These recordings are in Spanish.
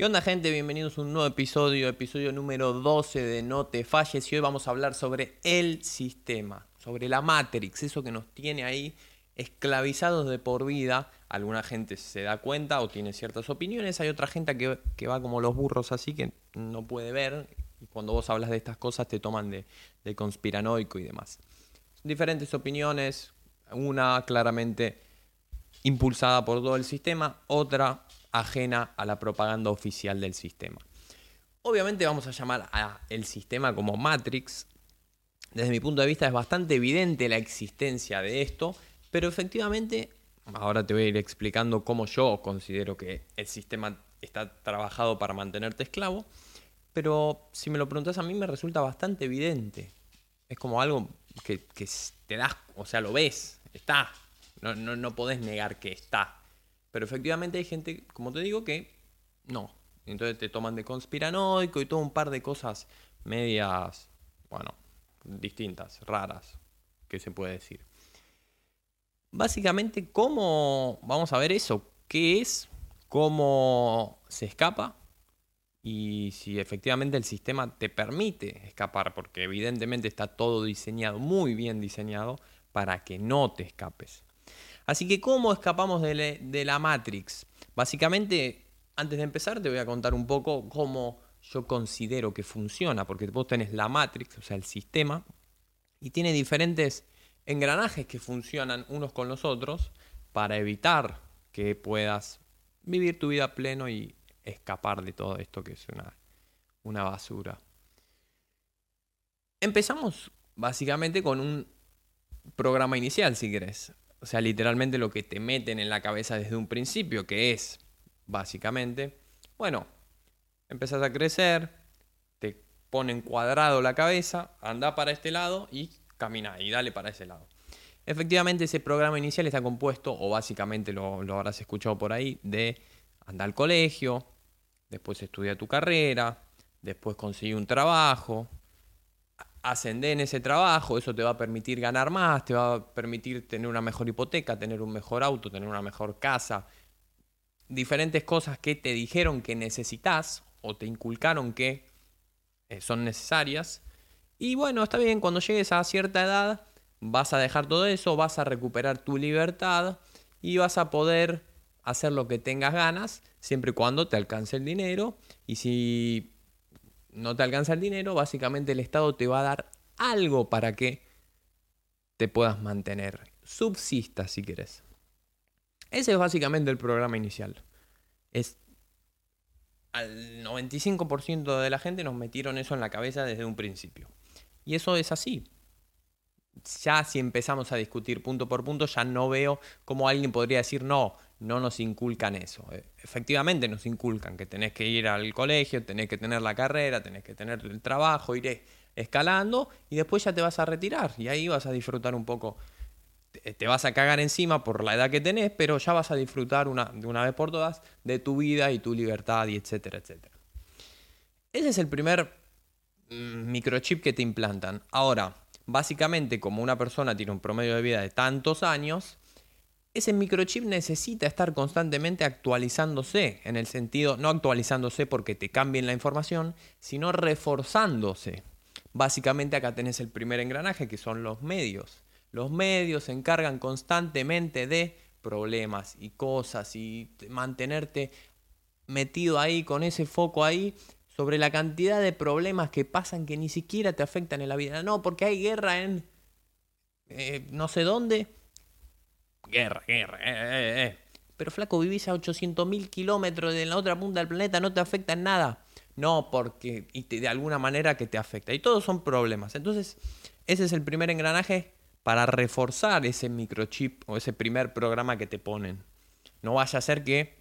¿Qué onda gente? Bienvenidos a un nuevo episodio, episodio número 12 de No te falles y hoy vamos a hablar sobre el sistema, sobre la Matrix, eso que nos tiene ahí esclavizados de por vida. Alguna gente se da cuenta o tiene ciertas opiniones, hay otra gente que, va como los burros así que no puede ver y cuando vos hablas de estas cosas te toman de, de conspiranoico y demás. Diferentes opiniones, una claramente impulsada por todo el sistema, otra ajena a la propaganda oficial del sistema. Obviamente vamos a llamar a el sistema como Matrix. Desde mi punto de vista es bastante evidente la existencia de esto, pero efectivamente, ahora te voy a ir explicando cómo yo considero que el sistema está trabajado para mantenerte esclavo, pero si me lo preguntas a mí me resulta bastante evidente. Es como algo que, te das, o sea, lo ves, está. No, no, no podés negar que está. Pero efectivamente hay gente, como te digo, que no. Entonces te toman de conspiranoico y todo un par de cosas medias, bueno, distintas, raras, que se puede decir. Básicamente, ¿cómo vamos a ver eso? ¿Qué es? ¿Cómo se escapa? Y si efectivamente el sistema te permite escapar, porque evidentemente está todo diseñado, muy bien diseñado, para que no te escapes. Así que, ¿cómo escapamos de, la Matrix? Básicamente, antes de empezar, te voy a contar un poco cómo yo considero que funciona, porque vos tenés la Matrix, o sea, el sistema, y tiene diferentes engranajes que funcionan unos con los otros para evitar que puedas vivir tu vida pleno y escapar de todo esto que es una, una basura. Empezamos básicamente con un programa inicial, si querés. O sea, literalmente lo que te meten en la cabeza desde un principio, que es, básicamente, bueno, empezás a crecer, te ponen cuadrado la cabeza, anda para este lado y camina y dale para ese lado. Efectivamente, ese programa inicial está compuesto, o básicamente lo, lo habrás escuchado por ahí, de andar al colegio, después estudia tu carrera, después conseguir un trabajo, ascender en ese trabajo, eso te va a permitir ganar más, te va a permitir tener una mejor hipoteca, tener un mejor auto, tener una mejor casa, diferentes cosas que te dijeron que necesitas o te inculcaron que eh, son necesarias. Y bueno, está bien, cuando llegues a cierta edad vas a dejar todo eso, vas a recuperar tu libertad y vas a poder hacer lo que tengas ganas, siempre y cuando te alcance el dinero. Y si no te alcanza el dinero, básicamente el Estado te va a dar algo para que te puedas mantener. Subsista si quieres. Ese es básicamente el programa inicial. Es al 95% de la gente nos metieron eso en la cabeza desde un principio. Y eso es así. Ya si empezamos a discutir punto por punto, ya no veo cómo alguien podría decir, no, no nos inculcan eso. Eh, efectivamente nos inculcan que tenés que ir al colegio, tenés que tener la carrera, tenés que tener el trabajo, ir escalando y después ya te vas a retirar y ahí vas a disfrutar un poco. Te vas a cagar encima por la edad que tenés, pero ya vas a disfrutar una, de una vez por todas de tu vida y tu libertad y etcétera, etcétera. Ese es el primer mm, microchip que te implantan. Ahora, básicamente como una persona tiene un promedio de vida de tantos años, ese microchip necesita estar constantemente actualizándose, en el sentido, no actualizándose porque te cambien la información, sino reforzándose. Básicamente acá tenés el primer engranaje, que son los medios. Los medios se encargan constantemente de problemas y cosas y mantenerte metido ahí con ese foco ahí sobre la cantidad de problemas que pasan que ni siquiera te afectan en la vida. No, porque hay guerra en eh, no sé dónde guerra, guerra, eh, eh, eh. Pero flaco, vivís a 800.000 kilómetros de la otra punta del planeta, no te afecta en nada. No, porque y de alguna manera que te afecta. Y todos son problemas. Entonces, ese es el primer engranaje para reforzar ese microchip o ese primer programa que te ponen. No vaya a ser que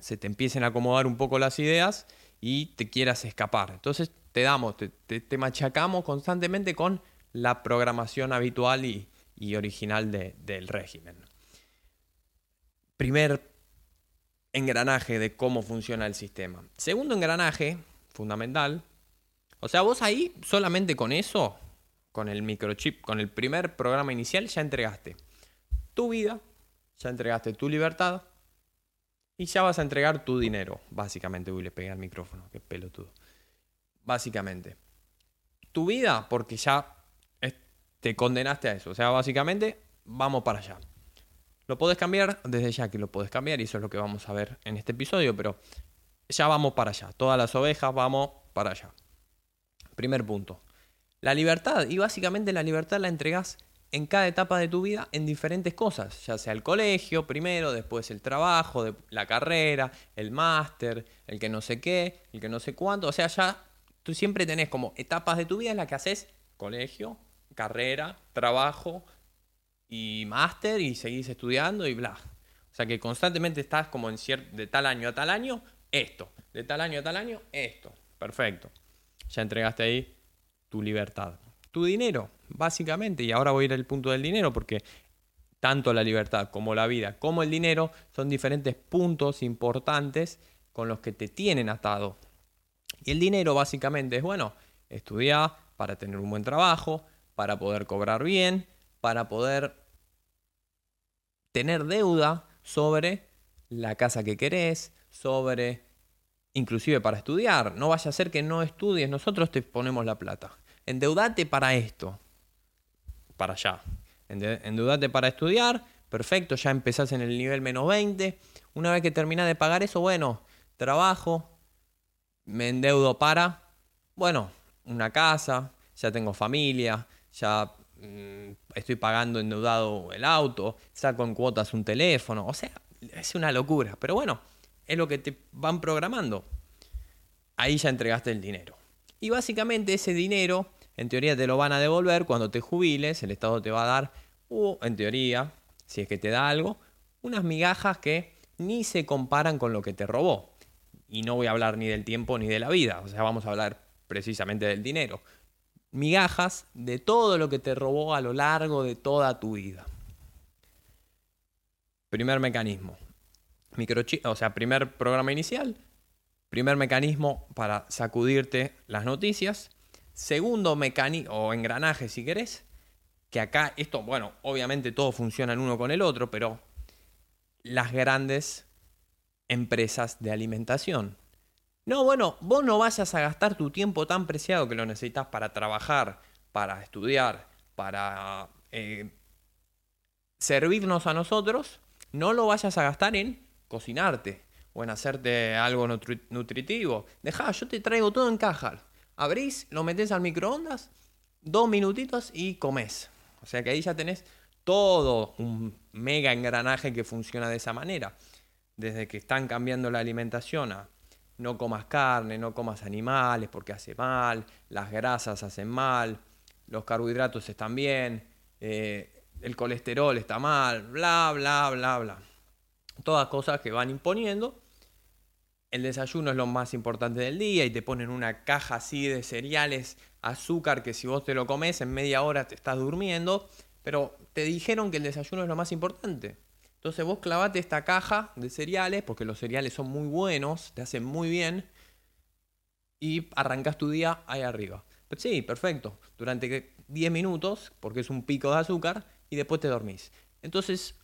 se te empiecen a acomodar un poco las ideas y te quieras escapar. Entonces te damos, te, machacamos constantemente con la programación habitual y, original del régimen primer engranaje de cómo funciona el sistema. Segundo engranaje, fundamental. O sea, vos ahí solamente con eso, con el microchip, con el primer programa inicial, ya entregaste tu vida, ya entregaste tu libertad Y ya vas a entregar tu dinero, básicamente. Uy, le pegué al micrófono, qué pelotudo. Básicamente. Tu vida, porque ya te condenaste a eso. O sea, básicamente, vamos para allá. Lo podés cambiar desde ya que lo podés cambiar y eso es lo que vamos a ver en este episodio, pero ya vamos para allá. Todas las ovejas vamos para allá. Primer punto. La libertad. Y básicamente la libertad la entregas en cada etapa de tu vida en diferentes cosas, ya sea el colegio primero, después el trabajo, la carrera, el máster, el que no sé qué, el que no sé cuánto. O sea, ya tú siempre tenés como etapas de tu vida en las que haces colegio, carrera, trabajo y máster y seguís estudiando y bla. O sea que constantemente estás como en cierto, de tal año a tal año, esto, de tal año a tal año, esto. Perfecto. Ya entregaste ahí tu libertad. Tu dinero, básicamente, y ahora voy a ir al punto del dinero porque tanto la libertad como la vida como el dinero son diferentes puntos importantes con los que te tienen atado. Y el dinero básicamente es, bueno, estudiar para tener un buen trabajo, para poder cobrar bien, para poder tener deuda sobre la casa que querés, sobre inclusive para estudiar. No vaya a ser que no estudies, nosotros te ponemos la plata. Endeudate para esto, para allá. Endeudate para estudiar, perfecto, ya empezás en el nivel menos 20. Una vez que terminás de pagar eso, bueno, trabajo, me endeudo para, bueno, una casa, ya tengo familia, ya mm, estoy pagando endeudado el auto, saco en cuotas un teléfono, o sea, es una locura, pero bueno, es lo que te van programando. Ahí ya entregaste el dinero. Y básicamente ese dinero, en teoría te lo van a devolver cuando te jubiles, el Estado te va a dar, o en teoría, si es que te da algo, unas migajas que ni se comparan con lo que te robó. Y no voy a hablar ni del tiempo ni de la vida, o sea, vamos a hablar precisamente del dinero migajas de todo lo que te robó a lo largo de toda tu vida. Primer mecanismo. Microchip, o sea, primer programa inicial. Primer mecanismo para sacudirte las noticias. Segundo mecanismo, o engranaje si querés, que acá esto, bueno, obviamente todo funciona el uno con el otro, pero las grandes empresas de alimentación no, bueno, vos no vayas a gastar tu tiempo tan preciado que lo necesitas para trabajar, para estudiar, para eh, servirnos a nosotros, no lo vayas a gastar en cocinarte o en hacerte algo nutritivo. Dejá, yo te traigo todo en caja. Abrís, lo metés al microondas, dos minutitos y comes. O sea que ahí ya tenés todo un mega engranaje que funciona de esa manera. Desde que están cambiando la alimentación a no comas carne, no comas animales porque hace mal, las grasas hacen mal, los carbohidratos están bien, eh, el colesterol está mal, bla, bla, bla, bla. Todas cosas que van imponiendo. El desayuno es lo más importante del día y te ponen una caja así de cereales, azúcar que si vos te lo comes en media hora te estás durmiendo, pero te dijeron que el desayuno es lo más importante. Entonces vos clavate esta caja de cereales, porque los cereales son muy buenos, te hacen muy bien, y arrancas tu día ahí arriba. Pero sí, perfecto. Durante 10 minutos, porque es un pico de azúcar, y después te dormís. Entonces,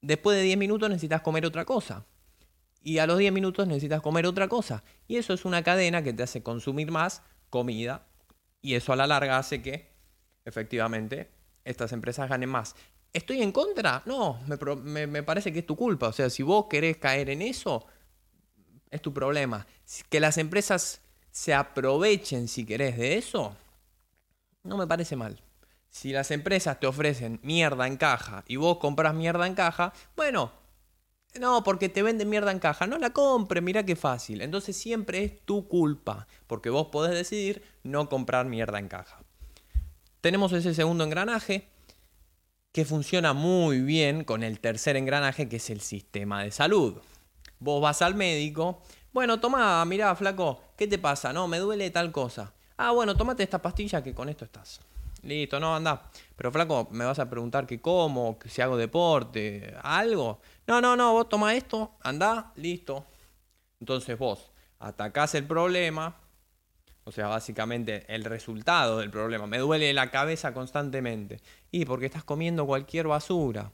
después de 10 minutos necesitas comer otra cosa. Y a los 10 minutos necesitas comer otra cosa. Y eso es una cadena que te hace consumir más comida. Y eso a la larga hace que, efectivamente, estas empresas ganen más. ¿Estoy en contra? No, me, parece que es tu culpa. O sea, si vos querés caer en eso, es tu problema. Que las empresas se aprovechen, si querés, de eso, no me parece mal. Si las empresas te ofrecen mierda en caja y vos compras mierda en caja, bueno, no, porque te venden mierda en caja, no la compre, mira qué fácil. Entonces siempre es tu culpa, porque vos podés decidir no comprar mierda en caja. Tenemos ese segundo engranaje, que funciona muy bien con el tercer engranaje que es el sistema de salud. Vos vas al médico, bueno, toma, mira, flaco, ¿qué te pasa? No, me duele tal cosa. Ah, bueno, tómate esta pastilla que con esto estás. Listo, no, anda. Pero flaco, me vas a preguntar que cómo, que si hago deporte, algo. No, no, no, vos toma esto, anda, listo. Entonces vos atacás el problema, o sea, básicamente el resultado del problema. Me duele la cabeza constantemente. Y porque estás comiendo cualquier basura.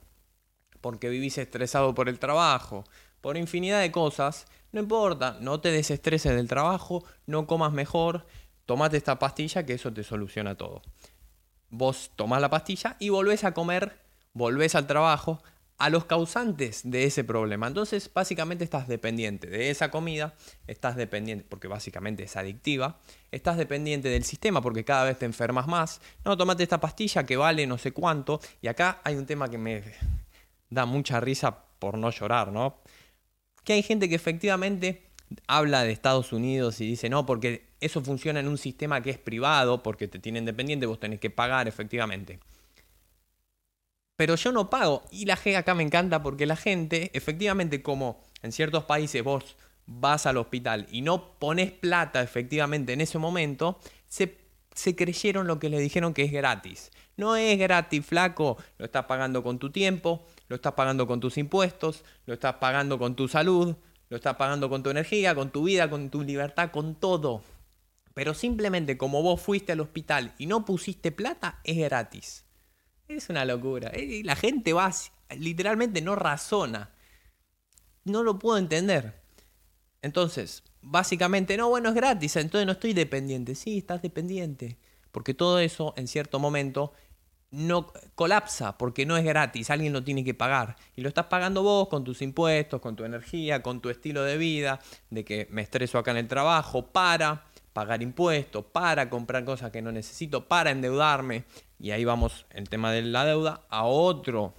Porque vivís estresado por el trabajo. por infinidad de cosas. No importa, no te desestreses del trabajo, no comas mejor, tomate esta pastilla que eso te soluciona todo. Vos tomás la pastilla y volvés a comer, volvés al trabajo, a los causantes de ese problema. Entonces, básicamente estás dependiente de esa comida, estás dependiente, porque básicamente es adictiva, estás dependiente del sistema porque cada vez te enfermas más. No, tomate esta pastilla que vale no sé cuánto. Y acá hay un tema que me da mucha risa por no llorar, ¿no? Que hay gente que efectivamente habla de Estados Unidos y dice, no, porque eso funciona en un sistema que es privado, porque te tienen dependiente, vos tenés que pagar efectivamente pero yo no pago. Y la G acá me encanta porque la gente, efectivamente, como en ciertos países vos vas al hospital y no pones plata efectivamente en ese momento, se, se creyeron lo que le dijeron que es gratis. No es gratis, flaco. Lo estás pagando con tu tiempo, lo estás pagando con tus impuestos, lo estás pagando con tu salud, lo estás pagando con tu energía, con tu vida, con tu libertad, con todo. Pero simplemente como vos fuiste al hospital y no pusiste plata, es gratis. Es una locura. Eh, la gente va, literalmente no razona. No lo puedo entender. Entonces, básicamente, no, bueno, es gratis, entonces no estoy dependiente. Sí, estás dependiente. Porque todo eso, en cierto momento, no colapsa porque no es gratis, alguien lo tiene que pagar. Y lo estás pagando vos con tus impuestos, con tu energía, con tu estilo de vida, de que me estreso acá en el trabajo para pagar impuestos, para comprar cosas que no necesito, para endeudarme. Y ahí vamos, el tema de la deuda, a otro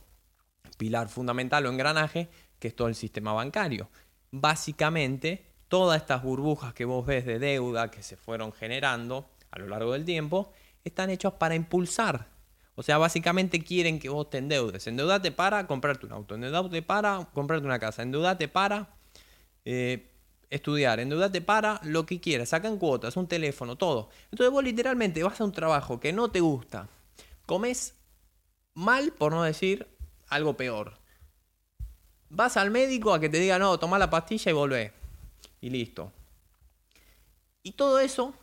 pilar fundamental o engranaje, que es todo el sistema bancario. Básicamente, todas estas burbujas que vos ves de deuda que se fueron generando a lo largo del tiempo, están hechas para impulsar. O sea, básicamente quieren que vos te endeudes. Endeudate para comprarte un auto, endeudate para comprarte una casa, endeudate para eh, estudiar, endeudate para lo que quieras, sacan cuotas, un teléfono, todo. Entonces vos literalmente vas a un trabajo que no te gusta, comes mal, por no decir algo peor. Vas al médico a que te diga, no, toma la pastilla y volvé. Y listo. Y todo eso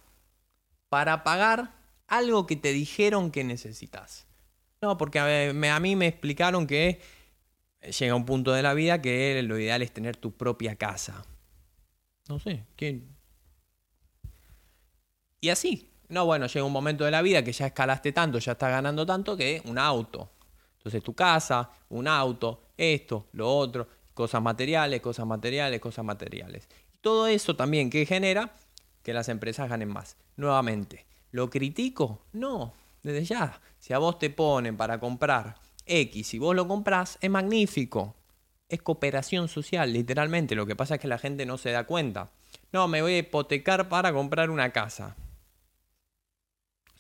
para pagar algo que te dijeron que necesitas. No, porque a, a mí me explicaron que llega un punto de la vida que lo ideal es tener tu propia casa. No sé, ¿quién? Y así, no, bueno, llega un momento de la vida que ya escalaste tanto, ya estás ganando tanto que un auto. Entonces tu casa, un auto, esto, lo otro, cosas materiales, cosas materiales, cosas materiales. Todo eso también que genera que las empresas ganen más. Nuevamente, ¿lo critico? No, desde ya. Si a vos te ponen para comprar X y vos lo compras, es magnífico. Es cooperación social, literalmente. Lo que pasa es que la gente no se da cuenta. No, me voy a hipotecar para comprar una casa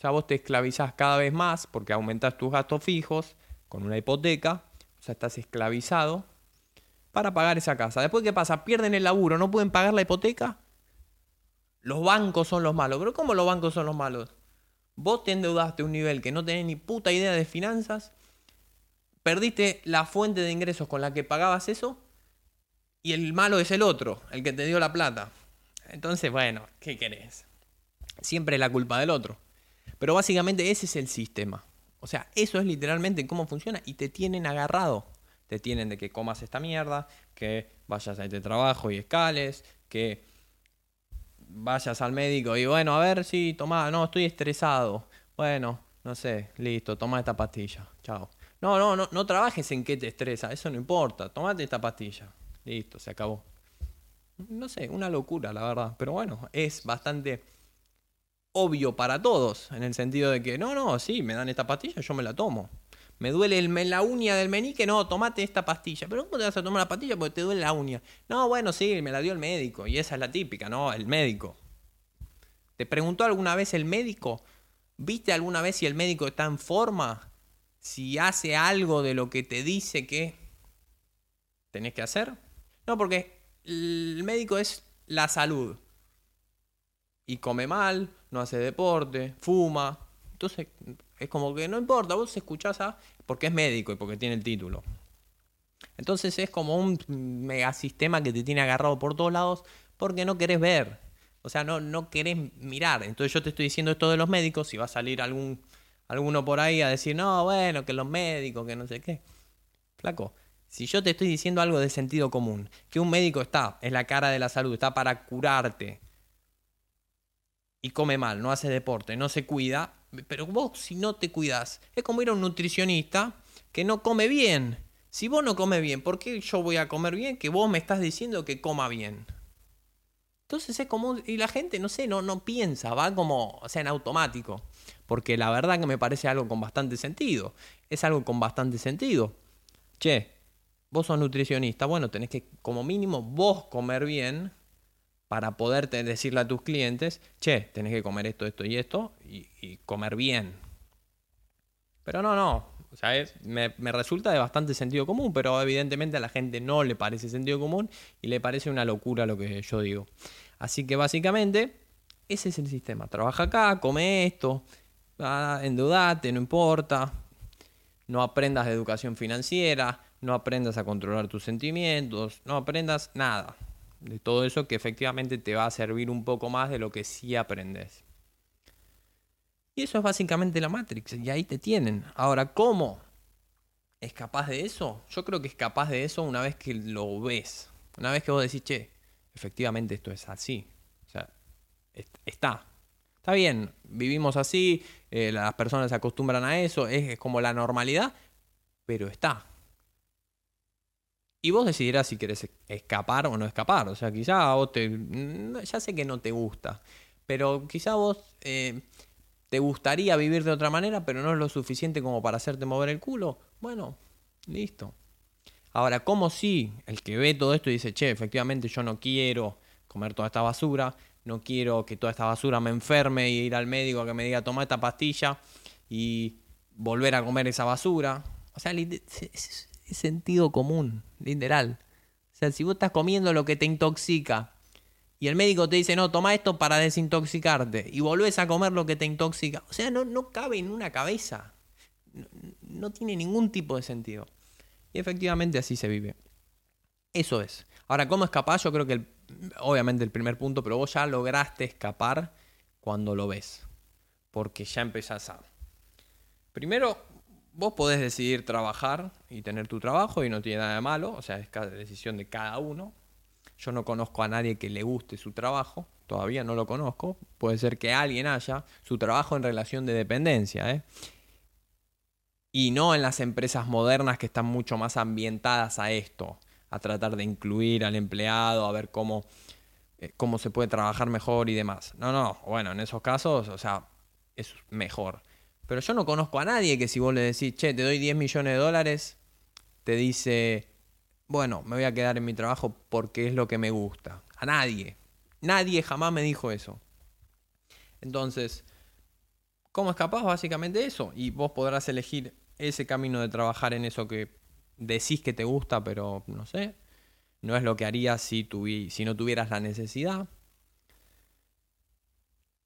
sea, vos te esclavizás cada vez más porque aumentás tus gastos fijos con una hipoteca, o sea, estás esclavizado para pagar esa casa. Después, ¿qué pasa? Pierden el laburo, no pueden pagar la hipoteca. Los bancos son los malos. ¿Pero cómo los bancos son los malos? Vos te endeudaste a un nivel que no tenés ni puta idea de finanzas, perdiste la fuente de ingresos con la que pagabas eso, y el malo es el otro, el que te dio la plata. Entonces, bueno, ¿qué querés? Siempre la culpa del otro. Pero básicamente ese es el sistema. O sea, eso es literalmente cómo funciona y te tienen agarrado. Te tienen de que comas esta mierda, que vayas a este trabajo y escales, que vayas al médico y bueno, a ver si toma, no, estoy estresado. Bueno, no sé, listo, toma esta pastilla. Chao. No, no, no, no trabajes en qué te estresa, eso no importa. Tomate esta pastilla. Listo, se acabó. No sé, una locura, la verdad. Pero bueno, es bastante obvio para todos, en el sentido de que, no, no, sí, me dan esta pastilla, yo me la tomo. Me duele el, la uña del menique, no, tomate esta pastilla. Pero ¿cómo te vas a tomar la pastilla porque te duele la uña? No, bueno, sí, me la dio el médico. Y esa es la típica, ¿no? El médico. ¿Te preguntó alguna vez el médico? ¿Viste alguna vez si el médico está en forma? Si hace algo de lo que te dice que tenés que hacer. No, porque el médico es la salud y come mal, no hace deporte, fuma. Entonces, es como que no importa, vos escuchás a. porque es médico y porque tiene el título. Entonces es como un megasistema que te tiene agarrado por todos lados porque no querés ver. O sea, no, no querés mirar. Entonces yo te estoy diciendo esto de los médicos y va a salir algún, alguno por ahí a decir, no, bueno, que los médicos, que no sé qué. Flaco, Si yo te estoy diciendo algo de sentido común, que un médico está, es la cara de la salud, está para curarte y come mal, no hace deporte, no se cuida, pero vos si no te cuidas, es como ir a un nutricionista que no come bien. Si vos no comes bien, ¿por qué yo voy a comer bien que vos me estás diciendo que coma bien? Entonces es como, y la gente, no sé, no, no piensa, va como, o sea, en automático. Porque la verdad que me parece algo con bastante sentido. Es algo con bastante sentido. Che, vos sos nutricionista, bueno, tenés que como mínimo vos comer bien para poder decirle a tus clientes, che, tenés que comer esto, esto y esto y, comer bien. Pero no, no, sea, me, me, resulta de bastante sentido común, pero evidentemente a la gente no le parece sentido común y le parece una locura lo que yo digo. Así que básicamente, ese es el sistema. Trabaja acá, come esto, endeudate, no importa. No aprendas de educación financiera, no aprendas a controlar tus sentimientos, no aprendas nada de todo eso que efectivamente te va a servir un poco más de lo que sí aprendes. Y eso es básicamente la Matrix, y ahí te tienen. Ahora, ¿cómo es capaz de eso? Yo creo que es capaz de eso una vez que lo ves. Una vez que vos decís, che, efectivamente esto es así. Está. Está bien, vivimos así, eh, las personas se acostumbran a eso, es como la normalidad, pero está. Y vos decidirás si querés escapar o no escapar. O sea, quizá vos te. Ya sé que no te gusta. Pero quizá vos eh, te gustaría vivir de otra manera, pero no es lo suficiente como para hacerte mover el culo. Bueno, listo. Ahora, ¿cómo si el que ve todo esto y dice, che, efectivamente yo no quiero comer toda esta basura, no quiero que toda esta basura me enferme y ir al médico a que me diga, toma esta pastilla y volver a comer esa basura? O sea, es sentido común, literal. O sea, si vos estás comiendo lo que te intoxica y el médico te dice, no, toma esto para desintoxicarte y volvés a comer lo que te intoxica, o sea, no, no cabe en una cabeza. No, tiene ningún tipo de sentido. Y efectivamente así se vive. Eso es. Ahora, ¿cómo escapar? Yo creo que obviamente el primer punto, pero vos ya lograste escapar cuando lo ves. Porque ya empezás a... Primero, vos podés decidir trabajar y tener tu trabajo y no tiene nada de malo, o sea, es cada decisión de cada uno. Yo no conozco a nadie que le guste su trabajo, todavía no lo conozco. Puede ser que alguien haya su trabajo en relación de dependencia, ¿eh? Y no en las empresas modernas que están mucho más ambientadas a esto, a tratar de incluir al empleado, a ver cómo, eh, cómo se puede trabajar mejor y demás. No, no, bueno, en esos casos, o sea, es mejor. Pero yo no conozco a nadie que si vos le decís, che, te doy 10 millones de dólares, te dice, bueno, me voy a quedar en mi trabajo porque es lo que me gusta. A nadie. Nadie jamás me dijo eso. Entonces, ¿cómo escapás? Básicamente eso. Y vos podrás elegir ese camino de trabajar en eso que decís que te gusta, pero no sé. No es lo que harías si, si no tuvieras la necesidad.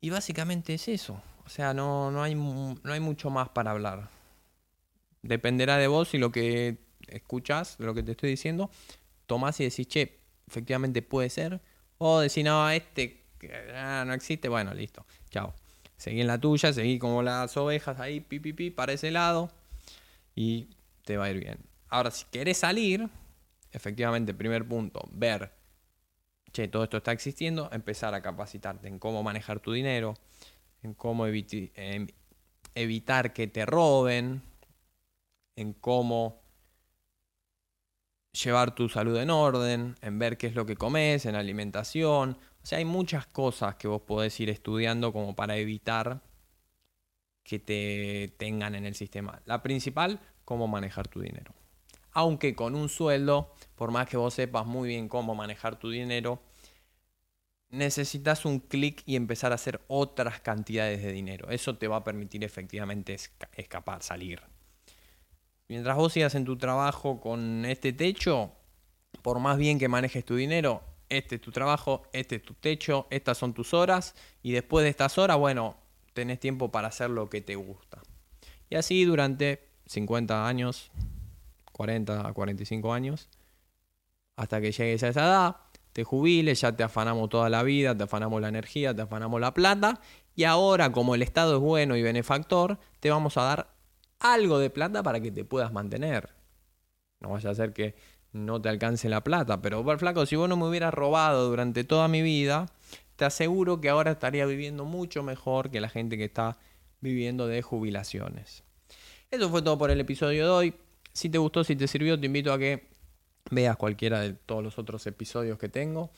Y básicamente es eso. O sea, no, no, hay, no hay mucho más para hablar. Dependerá de vos y lo que escuchas, de lo que te estoy diciendo, tomás y decís, che, efectivamente puede ser. O decís, no, este ah, no existe, bueno, listo, chao. Seguí en la tuya, seguí como las ovejas ahí, pi, pi, pi, para ese lado. Y te va a ir bien. Ahora, si querés salir, efectivamente, primer punto, ver, che, todo esto está existiendo, empezar a capacitarte en cómo manejar tu dinero, en cómo evitar que te roben, en cómo llevar tu salud en orden, en ver qué es lo que comes, en alimentación. O sea, hay muchas cosas que vos podés ir estudiando como para evitar que te tengan en el sistema. La principal, cómo manejar tu dinero. Aunque con un sueldo, por más que vos sepas muy bien cómo manejar tu dinero, necesitas un clic y empezar a hacer otras cantidades de dinero. Eso te va a permitir efectivamente escapar, salir. Mientras vos sigas en tu trabajo con este techo, por más bien que manejes tu dinero, este es tu trabajo, este es tu techo, estas son tus horas y después de estas horas, bueno, tenés tiempo para hacer lo que te gusta. Y así durante 50 años, 40 a 45 años, hasta que llegues a esa edad, te jubiles, ya te afanamos toda la vida, te afanamos la energía, te afanamos la plata, y ahora como el Estado es bueno y benefactor, te vamos a dar algo de plata para que te puedas mantener. No vaya a ser que no te alcance la plata. Pero, flaco, si vos no me hubieras robado durante toda mi vida, te aseguro que ahora estaría viviendo mucho mejor que la gente que está viviendo de jubilaciones. Eso fue todo por el episodio de hoy. Si te gustó, si te sirvió, te invito a que veas cualquiera de todos los otros episodios que tengo.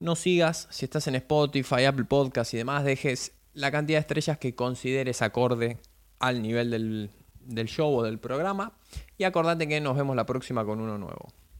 No sigas, si estás en Spotify, Apple Podcast y demás, dejes la cantidad de estrellas que consideres acorde al nivel del, del show o del programa. Y acordate que nos vemos la próxima con uno nuevo.